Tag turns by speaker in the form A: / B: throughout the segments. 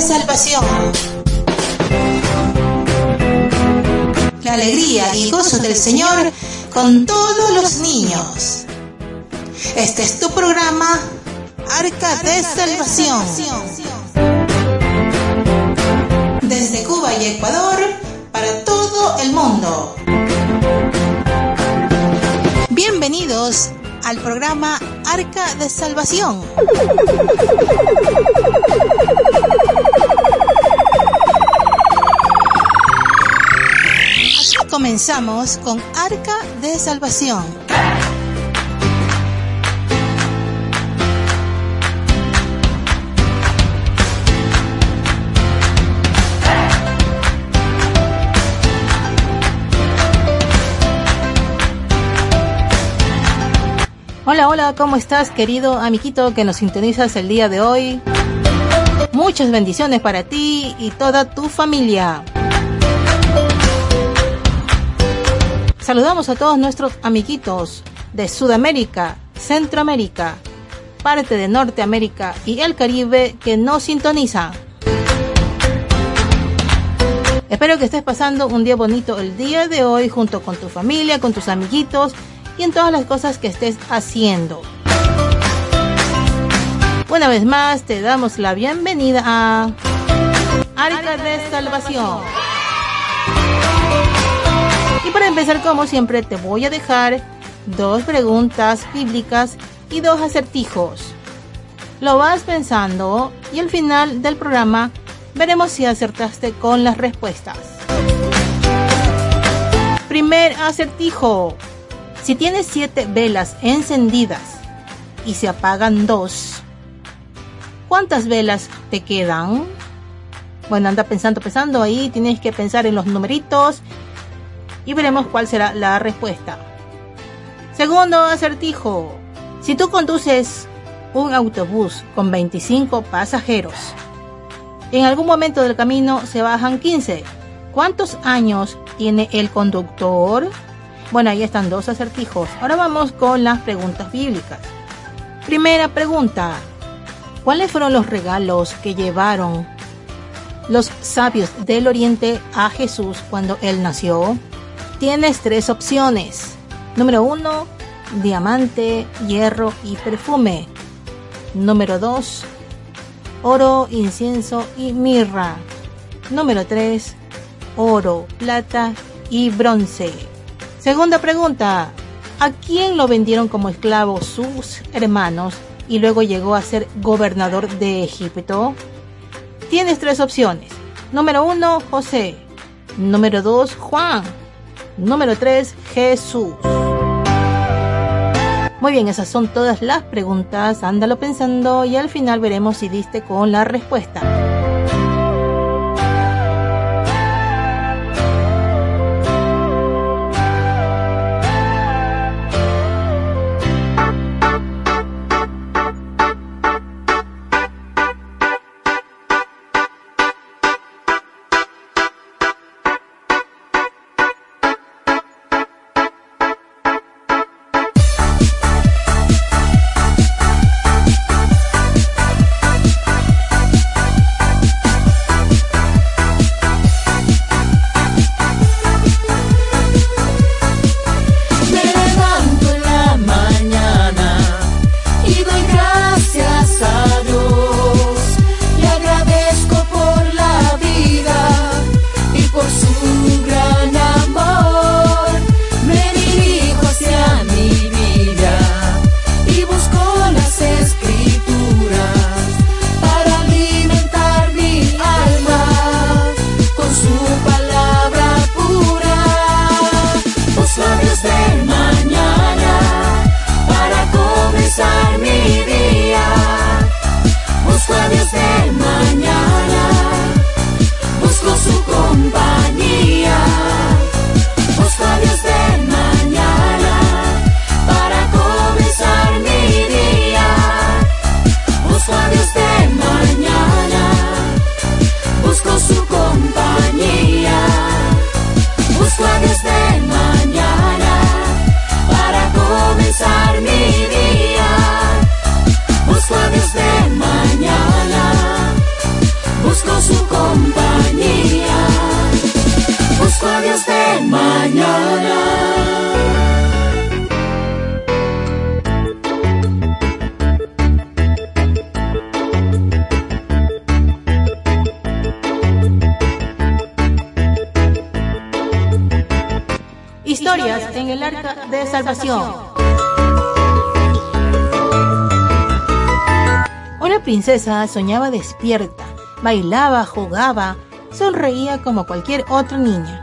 A: salvación. La alegría y gozo del Señor con todos los niños. Este es tu programa Arca de Salvación. Desde Cuba y Ecuador para todo el mundo. Bienvenidos al programa Arca de Salvación. Comenzamos con Arca de Salvación. Hola, hola, ¿cómo estás querido amiguito que nos sintonizas el día de hoy? Muchas bendiciones para ti y toda tu familia. Saludamos a todos nuestros amiguitos de Sudamérica, Centroamérica, parte de Norteamérica y el Caribe que nos sintonizan. Espero que estés pasando un día bonito el día de hoy junto con tu familia, con tus amiguitos y en todas las cosas que estés haciendo. Una vez más te damos la bienvenida a Arca de Salvación. Y para empezar, como siempre, te voy a dejar dos preguntas bíblicas y dos acertijos. Lo vas pensando y al final del programa veremos si acertaste con las respuestas. Primer acertijo. Si tienes siete velas encendidas y se apagan dos, ¿cuántas velas te quedan? Bueno, anda pensando, pensando ahí, tienes que pensar en los numeritos y veremos cuál será la respuesta. Segundo acertijo. Si tú conduces un autobús con 25 pasajeros, en algún momento del camino se bajan 15. ¿Cuántos años tiene el conductor? Bueno, ahí están dos acertijos. Ahora vamos con las preguntas bíblicas. Primera pregunta. ¿Cuáles fueron los regalos que llevaron los sabios del Oriente a Jesús cuando él nació? Tienes tres opciones. Número uno, diamante, hierro y perfume. Número 2, oro, incienso y mirra. Número 3, oro, plata y bronce. Segunda pregunta, ¿a quién lo vendieron como esclavo sus hermanos y luego llegó a ser gobernador de Egipto? Tienes tres opciones. Número 1, José. Número 2, Juan. Número 3, Jesús. Muy bien, esas son todas las preguntas. Ándalo pensando y al final veremos si diste con la respuesta. Historias en el arca de salvación. Una princesa soñaba despierta, bailaba, jugaba, sonreía como cualquier otra niña.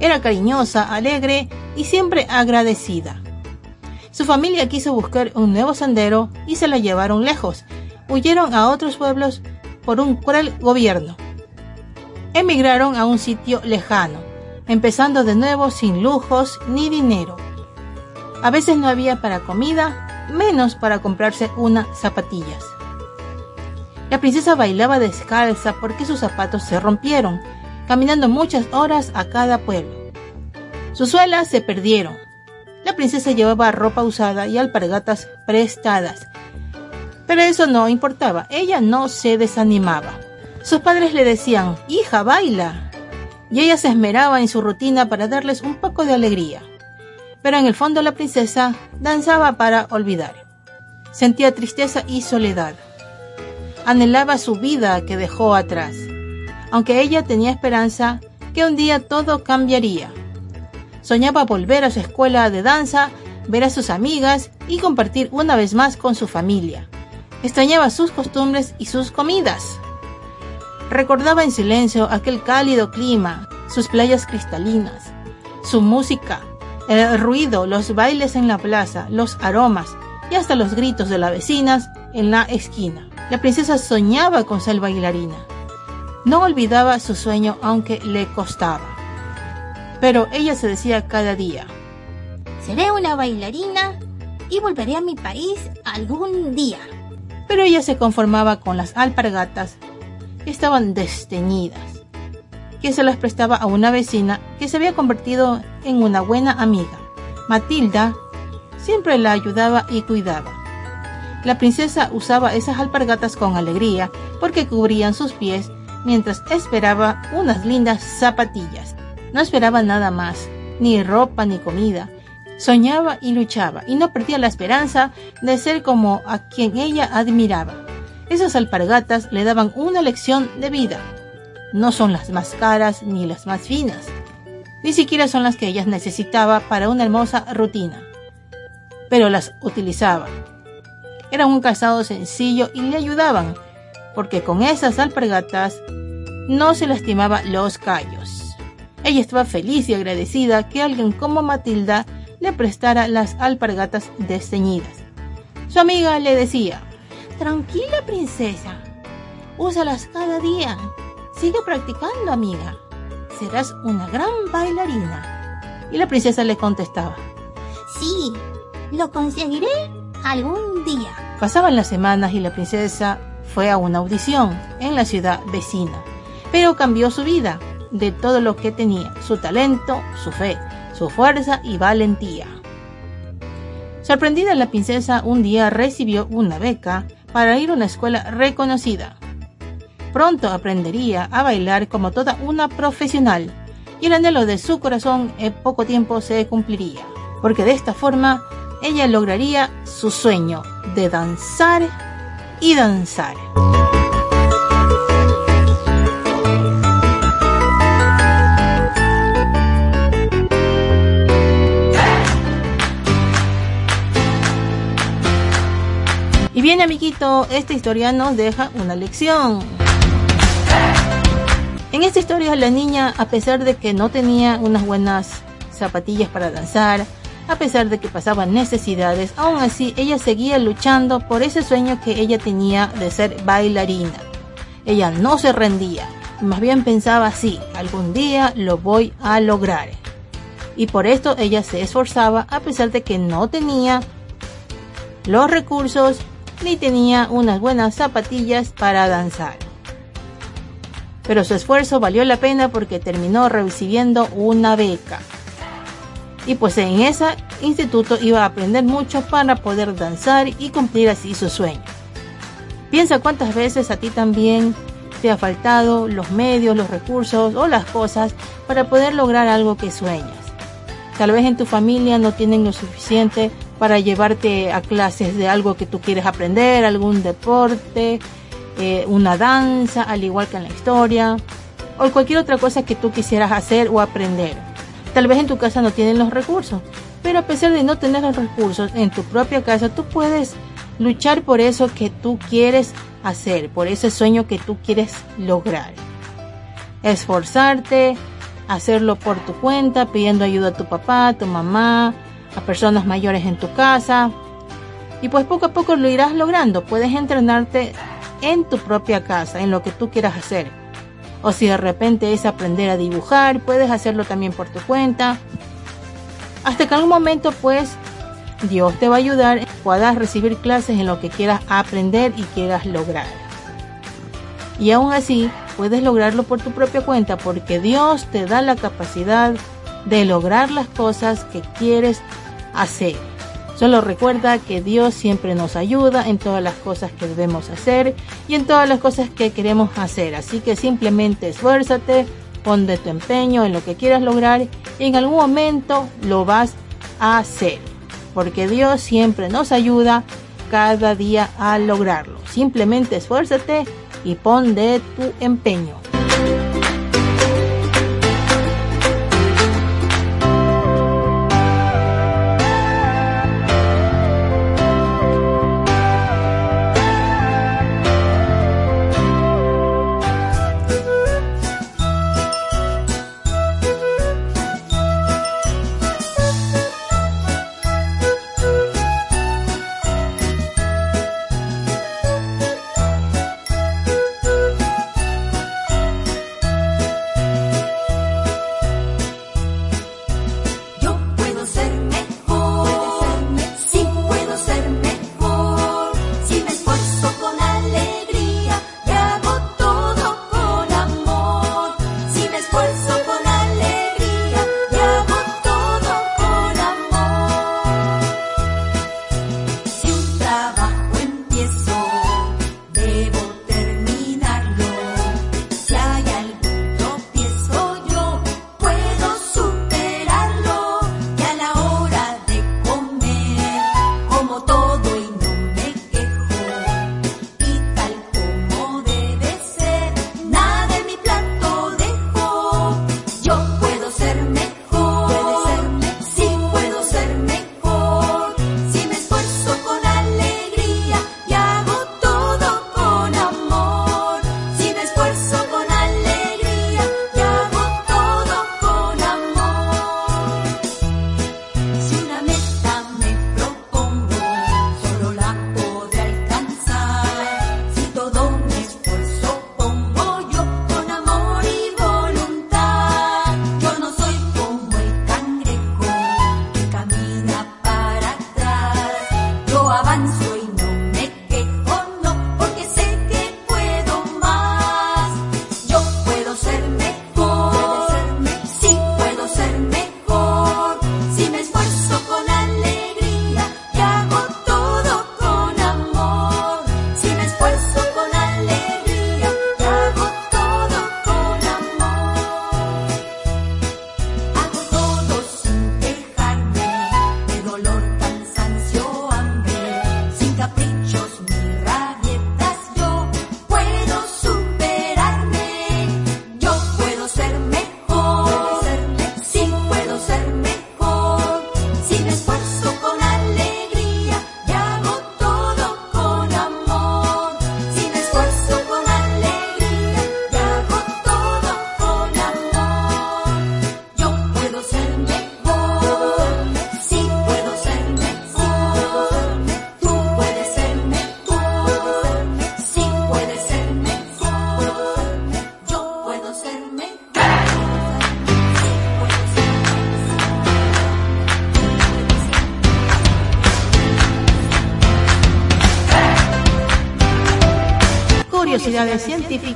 A: Era cariñosa, alegre y siempre agradecida. Su familia quiso buscar un nuevo sendero y se la llevaron lejos. Huyeron a otros pueblos por un cruel gobierno. Emigraron a un sitio lejano, empezando de nuevo sin lujos ni dinero. A veces no había para comida, menos para comprarse unas zapatillas. La princesa bailaba descalza porque sus zapatos se rompieron, caminando muchas horas a cada pueblo. Sus suelas se perdieron. La princesa llevaba ropa usada y alpargatas prestadas. Pero eso no importaba, ella no se desanimaba. Sus padres le decían, hija, baila. Y ella se esmeraba en su rutina para darles un poco de alegría. Pero en el fondo la princesa danzaba para olvidar. Sentía tristeza y soledad anhelaba su vida que dejó atrás, aunque ella tenía esperanza que un día todo cambiaría. Soñaba volver a su escuela de danza, ver a sus amigas y compartir una vez más con su familia. Extrañaba sus costumbres y sus comidas. Recordaba en silencio aquel cálido clima, sus playas cristalinas, su música, el ruido, los bailes en la plaza, los aromas y hasta los gritos de las vecinas en la esquina. La princesa soñaba con ser bailarina. No olvidaba su sueño aunque le costaba. Pero ella se decía cada día,
B: Seré una bailarina y volveré a mi país algún día.
A: Pero ella se conformaba con las alpargatas estaban desteñidas, que se las prestaba a una vecina que se había convertido en una buena amiga. Matilda siempre la ayudaba y cuidaba. La princesa usaba esas alpargatas con alegría porque cubrían sus pies mientras esperaba unas lindas zapatillas. No esperaba nada más, ni ropa ni comida. Soñaba y luchaba y no perdía la esperanza de ser como a quien ella admiraba. Esas alpargatas le daban una lección de vida. No son las más caras ni las más finas. Ni siquiera son las que ella necesitaba para una hermosa rutina. Pero las utilizaba era un calzado sencillo y le ayudaban, porque con esas alpargatas no se lastimaba los callos. Ella estaba feliz y agradecida que alguien como Matilda le prestara las alpargatas desteñidas. Su amiga le decía,
B: Tranquila, princesa, úsalas cada día. Sigue practicando, amiga. Serás una gran bailarina.
A: Y la princesa le contestaba,
B: Sí, lo conseguiré algún día.
A: Pasaban las semanas y la princesa fue a una audición en la ciudad vecina, pero cambió su vida de todo lo que tenía, su talento, su fe, su fuerza y valentía. Sorprendida la princesa un día recibió una beca para ir a una escuela reconocida. Pronto aprendería a bailar como toda una profesional y el anhelo de su corazón en poco tiempo se cumpliría, porque de esta forma ella lograría su sueño de danzar y danzar. Bien amiguito, esta historia nos deja una lección. En esta historia la niña, a pesar de que no tenía unas buenas zapatillas para danzar, a pesar de que pasaba necesidades, aún así ella seguía luchando por ese sueño que ella tenía de ser bailarina. Ella no se rendía, más bien pensaba así, algún día lo voy a lograr. Y por esto ella se esforzaba a pesar de que no tenía los recursos ni tenía unas buenas zapatillas para danzar. Pero su esfuerzo valió la pena porque terminó recibiendo una beca y pues en ese instituto iba a aprender mucho para poder danzar y cumplir así su sueño. Piensa cuántas veces a ti también
C: te ha faltado los medios, los recursos o las cosas para poder lograr algo que sueñas. Tal vez en tu familia no tienen lo suficiente para llevarte a clases de algo que tú quieres aprender, algún deporte, eh, una danza, al igual que en la historia, o cualquier otra cosa que tú quisieras hacer o aprender. Tal vez en tu casa no tienen los recursos, pero a pesar de no tener los recursos en tu propia casa, tú puedes luchar por eso que tú quieres hacer, por ese sueño que tú quieres lograr. Esforzarte, hacerlo por tu cuenta, pidiendo ayuda a tu papá, a tu mamá, a personas mayores en tu casa. Y pues poco a poco lo irás logrando. Puedes entrenarte en tu propia casa, en lo que tú quieras hacer. O si de repente es aprender a dibujar, puedes hacerlo también por tu cuenta. Hasta que en algún momento pues Dios te va a ayudar, puedas recibir clases en lo que quieras aprender y quieras lograr. Y aún así, puedes lograrlo por tu propia cuenta porque Dios te da la capacidad de lograr las cosas que quieres hacer. Solo recuerda que Dios siempre nos ayuda en todas las cosas que debemos hacer y en todas las cosas que queremos hacer. Así que simplemente esfuérzate, pon de tu empeño en lo que quieras lograr y en algún momento lo vas a hacer. Porque Dios siempre nos ayuda cada día a lograrlo. Simplemente esfuérzate y pon de tu empeño.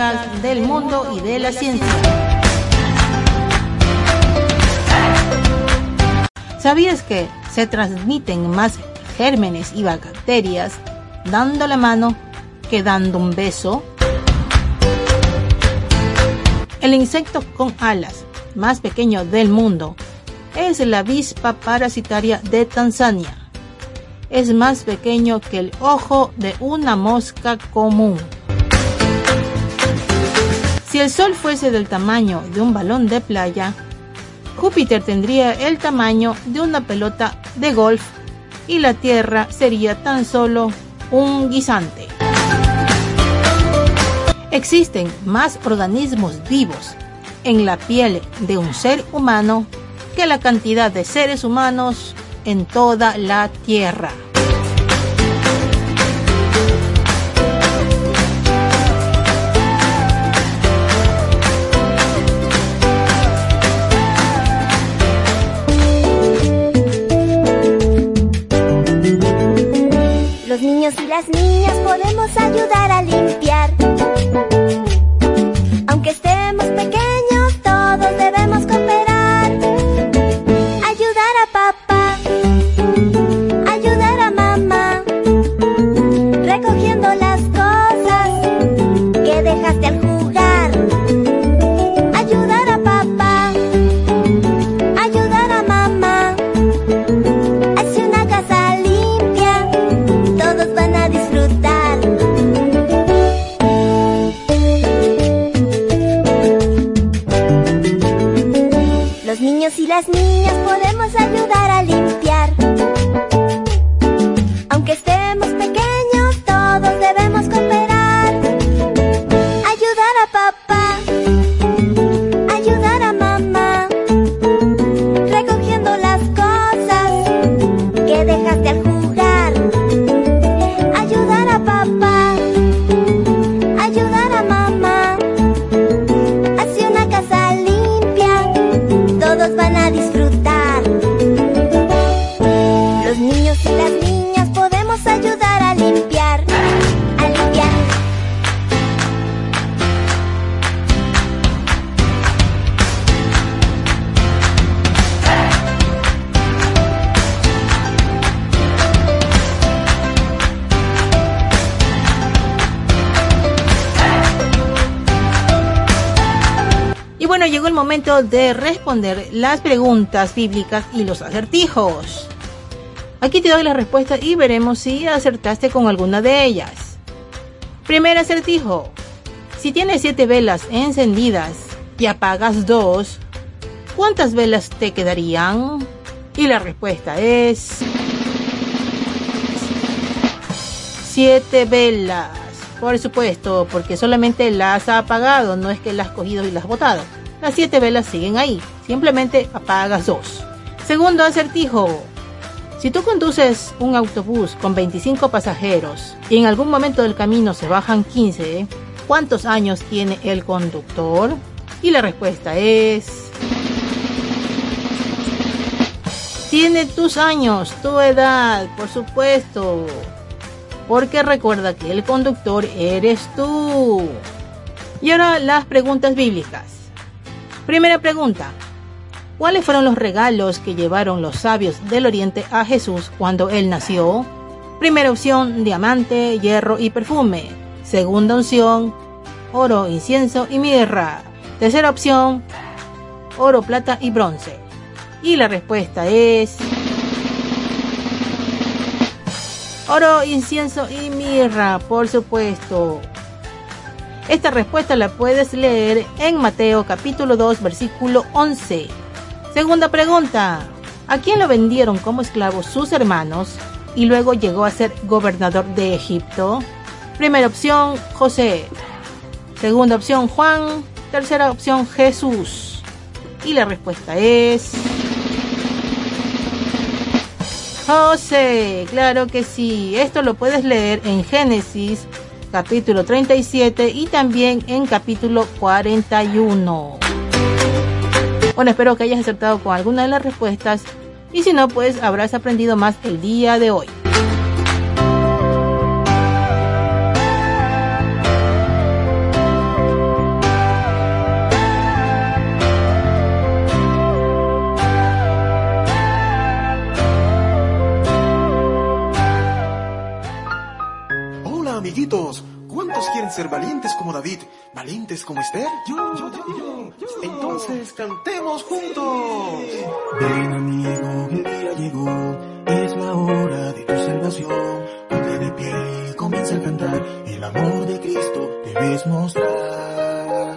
C: Del mundo y de la ciencia. ¿Sabías que se transmiten más gérmenes y bacterias dando la mano que dando un beso?
A: El insecto con alas más pequeño del mundo es la avispa parasitaria de Tanzania. Es más pequeño que el ojo de una mosca común. Si el Sol fuese del tamaño de un balón de playa, Júpiter tendría el tamaño de una pelota de golf y la Tierra sería tan solo un guisante. Existen más organismos vivos en la piel de un ser humano que la cantidad de seres humanos en toda la Tierra.
D: Las niñas podemos ayudar a limpiar.
A: Momento de responder las preguntas bíblicas y los acertijos. Aquí te doy la respuesta y veremos si acertaste con alguna de ellas. Primer acertijo. Si tienes siete velas encendidas y apagas dos, ¿cuántas velas te quedarían? Y la respuesta es... Siete velas. Por supuesto, porque solamente las ha apagado, no es que las has cogido y las has botado. Las siete velas siguen ahí, simplemente apagas dos. Segundo acertijo. Si tú conduces un autobús con 25 pasajeros y en algún momento del camino se bajan 15, ¿cuántos años tiene el conductor? Y la respuesta es... Tiene tus años, tu edad, por supuesto porque recuerda que el conductor eres tú. Y ahora las preguntas bíblicas. Primera pregunta. ¿Cuáles fueron los regalos que llevaron los sabios del Oriente a Jesús cuando él nació? Primera opción, diamante, hierro y perfume. Segunda opción, oro, incienso y mirra. Tercera opción, oro, plata y bronce. Y la respuesta es... Oro, incienso y mirra, por supuesto. Esta respuesta la puedes leer en Mateo capítulo 2 versículo 11. Segunda pregunta. ¿A quién lo vendieron como esclavo sus hermanos y luego llegó a ser gobernador de Egipto? Primera opción, José. Segunda opción, Juan. Tercera opción, Jesús. Y la respuesta es... José, claro que sí. Esto lo puedes leer en Génesis capítulo 37 y también en capítulo 41. Bueno, espero que hayas acertado con alguna de las respuestas y si no, pues habrás aprendido más el día de hoy.
E: Hola amiguitos, ¿cuántos ¿Cuántos quieren ser valientes como David? ¿Valientes como Esther? Yo, yo, yo, yo. Entonces cantemos juntos.
F: Ven amigo, el día llegó, es la hora de tu salvación. Ponte de pie y comienza a cantar, el amor de Cristo debes mostrar.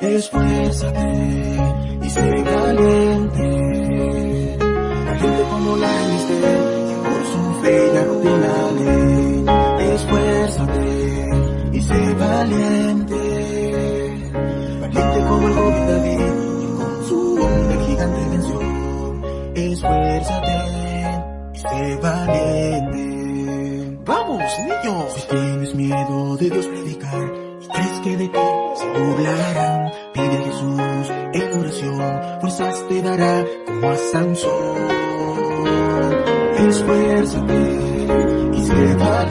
F: Esfuérzate y sé valiente, valiente como la Esfuérzate y sé valiente.
E: Vamos, niños.
F: Si tienes miedo de Dios predicar y crees que de ti se burlarán, pide a Jesús en oración, fuerzas te dará como a Sansón. Esfuérzate y sé valiente,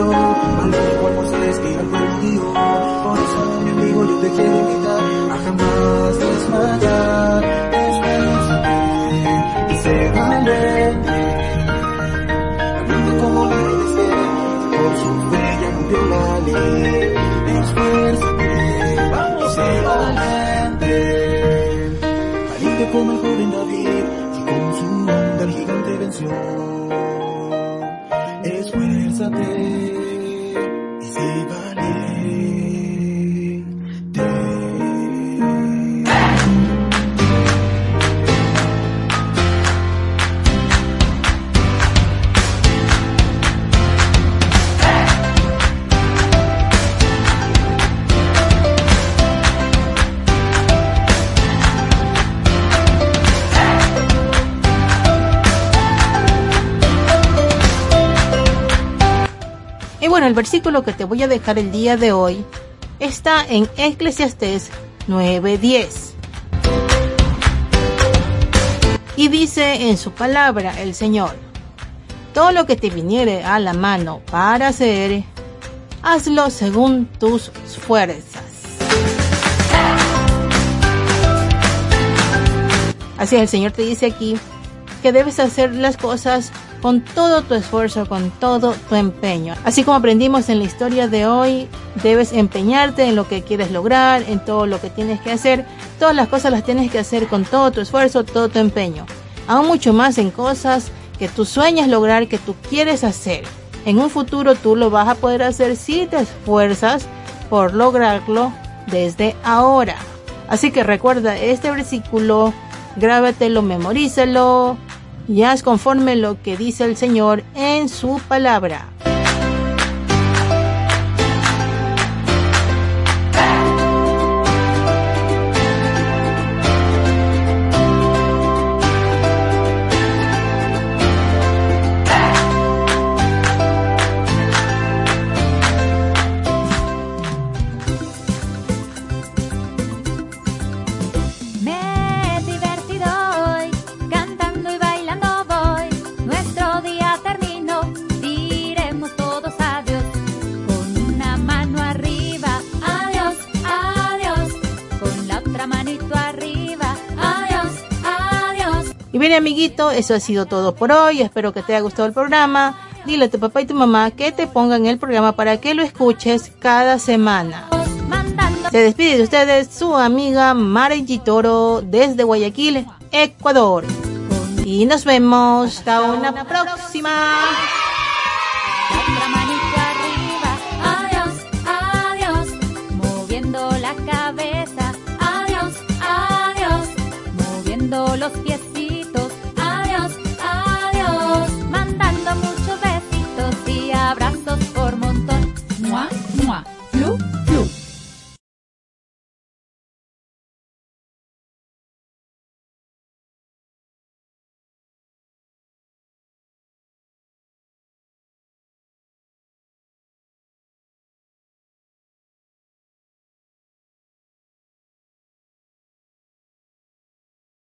F: valiente el
A: versículo que te voy a dejar el día de hoy está en Eclesiastés 9:10. Y dice en su palabra el Señor, todo lo que te viniere a la mano para hacer, hazlo según tus fuerzas. Así el Señor te dice aquí que debes hacer las cosas con todo tu esfuerzo, con todo tu empeño. Así como aprendimos en la historia de hoy, debes empeñarte en lo que quieres lograr, en todo lo que tienes que hacer. Todas las cosas las tienes que hacer con todo tu esfuerzo, todo tu empeño. Aún mucho más en cosas que tú sueñas lograr, que tú quieres hacer. En un futuro tú lo vas a poder hacer si te esfuerzas por lograrlo desde ahora. Así que recuerda este versículo, grábatelo, memorízalo y haz conforme lo que dice el Señor en su palabra. Eso ha sido todo por hoy. Espero que te haya gustado el programa. Dile a tu papá y tu mamá que te pongan el programa para que lo escuches cada semana. Se despide de ustedes su amiga Mari Toro desde Guayaquil, Ecuador. Y nos vemos hasta una próxima.